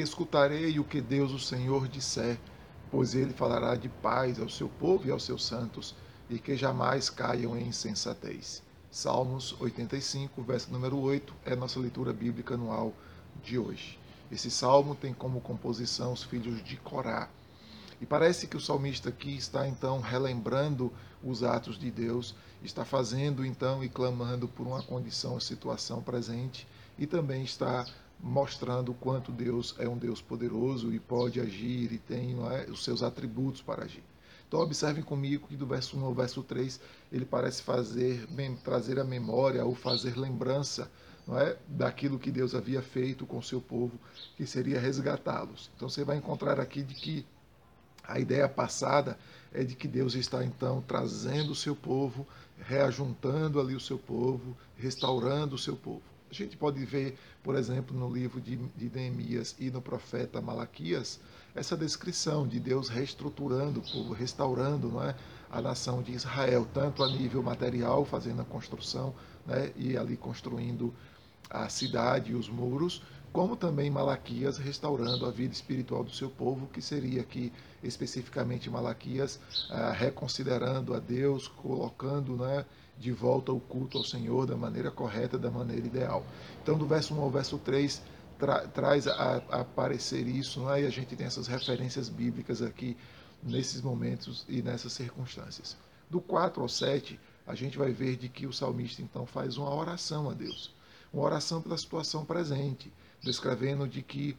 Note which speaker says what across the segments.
Speaker 1: escutarei o que Deus, o Senhor, disser, pois ele falará de paz ao seu povo e aos seus santos, e que jamais caiam em insensatez. Salmos 85, verso número 8, é nossa leitura bíblica anual de hoje. Esse salmo tem como composição os filhos de Corá. E parece que o salmista aqui está então relembrando os atos de Deus, está fazendo então e clamando por uma condição, situação presente e também está mostrando o quanto Deus é um Deus poderoso e pode agir e tem é, os seus atributos para agir. Então observem comigo que do verso 1 ao verso 3 ele parece fazer, trazer a memória ou fazer lembrança não é, daquilo que Deus havia feito com o seu povo, que seria resgatá-los. Então você vai encontrar aqui de que a ideia passada é de que Deus está então trazendo o seu povo, reajuntando ali o seu povo, restaurando o seu povo. A gente pode ver, por exemplo, no livro de, de Neemias e no profeta Malaquias, essa descrição de Deus reestruturando o povo, restaurando não é, a nação de Israel, tanto a nível material, fazendo a construção né, e ali construindo a cidade e os muros, como também Malaquias restaurando a vida espiritual do seu povo, que seria aqui especificamente Malaquias ah, reconsiderando a Deus, colocando né, de volta o culto ao Senhor da maneira correta, da maneira ideal. Então, do verso 1 ao verso 3, tra traz a, a aparecer isso, né? e a gente tem essas referências bíblicas aqui nesses momentos e nessas circunstâncias. Do 4 ao 7, a gente vai ver de que o salmista então faz uma oração a Deus, uma oração pela situação presente, descrevendo de que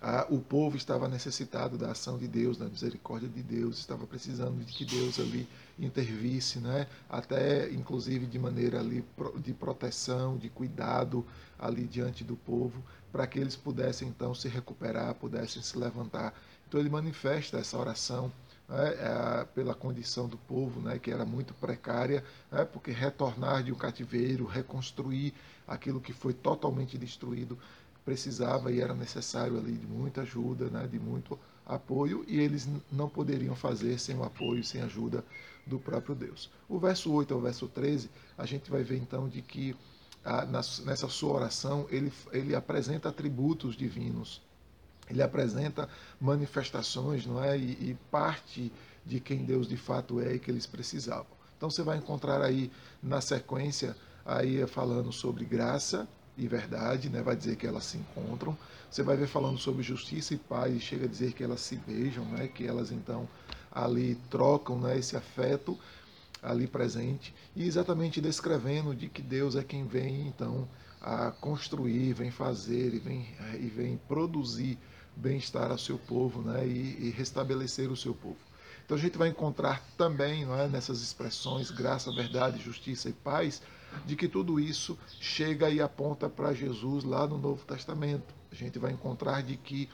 Speaker 1: ah, o povo estava necessitado da ação de Deus, da misericórdia de Deus, estava precisando de que Deus ali intervisse, né? até inclusive de maneira ali de proteção, de cuidado ali diante do povo, para que eles pudessem então se recuperar, pudessem se levantar. Então ele manifesta essa oração né, é, pela condição do povo, né, que era muito precária, né, porque retornar de um cativeiro, reconstruir aquilo que foi totalmente destruído, precisava e era necessário ali de muita ajuda, né, de muito apoio, e eles não poderiam fazer sem o apoio, sem a ajuda do próprio Deus. O verso 8 ao verso 13, a gente vai ver então de que ah, nessa sua oração ele, ele apresenta atributos divinos, ele apresenta manifestações, não é? E, e parte de quem Deus de fato é e que eles precisavam. Então você vai encontrar aí na sequência aí falando sobre graça, e verdade, né? vai dizer que elas se encontram. Você vai ver falando sobre justiça e paz, e chega a dizer que elas se beijam, né? que elas então ali trocam né? esse afeto ali presente, e exatamente descrevendo de que Deus é quem vem então a construir, vem fazer e vem, e vem produzir bem-estar ao seu povo né? e, e restabelecer o seu povo. Então a gente vai encontrar também não é, nessas expressões graça, verdade, justiça e paz de que tudo isso chega e aponta para Jesus lá no Novo Testamento. A gente vai encontrar de que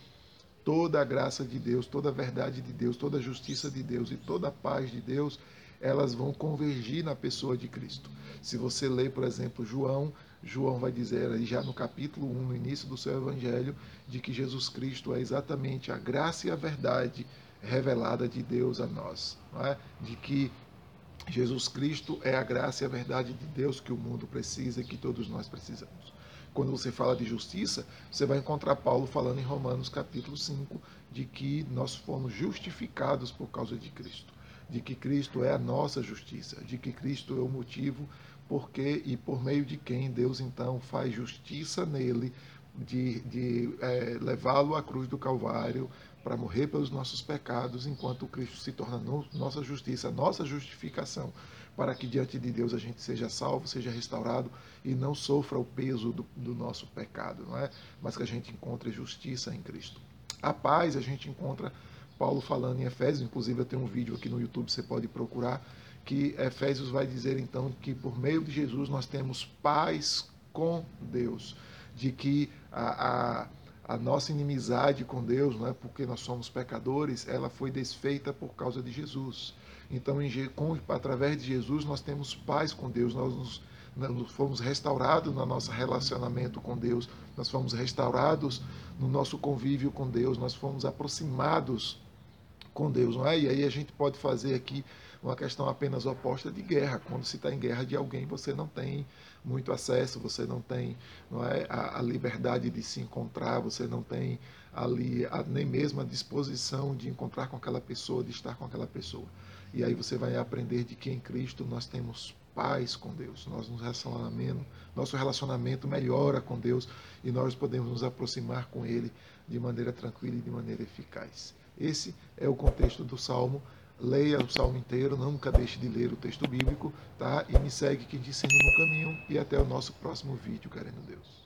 Speaker 1: toda a graça de Deus, toda a verdade de Deus, toda a justiça de Deus e toda a paz de Deus, elas vão convergir na pessoa de Cristo. Se você ler, por exemplo, João, João vai dizer aí já no capítulo 1, no início do seu evangelho, de que Jesus Cristo é exatamente a graça e a verdade revelada de Deus a nós, é? de que Jesus Cristo é a graça e a verdade de Deus que o mundo precisa e que todos nós precisamos. Quando você fala de justiça, você vai encontrar Paulo falando em Romanos capítulo 5 de que nós fomos justificados por causa de Cristo, de que Cristo é a nossa justiça, de que Cristo é o motivo porque e por meio de quem Deus então faz justiça nele, de, de é, levá-lo à cruz do Calvário, para morrer pelos nossos pecados, enquanto Cristo se torna no, nossa justiça, nossa justificação, para que diante de Deus a gente seja salvo, seja restaurado e não sofra o peso do, do nosso pecado, não é? Mas que a gente encontre justiça em Cristo. A paz a gente encontra Paulo falando em Efésios, inclusive eu tenho um vídeo aqui no YouTube, você pode procurar, que Efésios vai dizer então que por meio de Jesus nós temos paz com Deus, de que a, a a nossa inimizade com Deus, não é porque nós somos pecadores, ela foi desfeita por causa de Jesus. Então, em, com, através de Jesus, nós temos paz com Deus, nós nos, nós fomos restaurados no nosso relacionamento com Deus, nós fomos restaurados no nosso convívio com Deus, nós fomos aproximados com Deus, não é? E aí a gente pode fazer aqui uma questão apenas oposta de guerra. Quando se está em guerra de alguém, você não tem muito acesso, você não tem não é, a, a liberdade de se encontrar, você não tem ali a, nem mesmo a disposição de encontrar com aquela pessoa, de estar com aquela pessoa. E aí você vai aprender de que em Cristo nós temos paz com Deus. Nós nos relacionamento, nosso relacionamento melhora com Deus e nós podemos nos aproximar com Ele de maneira tranquila e de maneira eficaz. Esse é o contexto do Salmo. Leia o Salmo inteiro, nunca deixe de ler o texto bíblico, tá? E me segue que te ensino no caminho e até o nosso próximo vídeo, querendo Deus.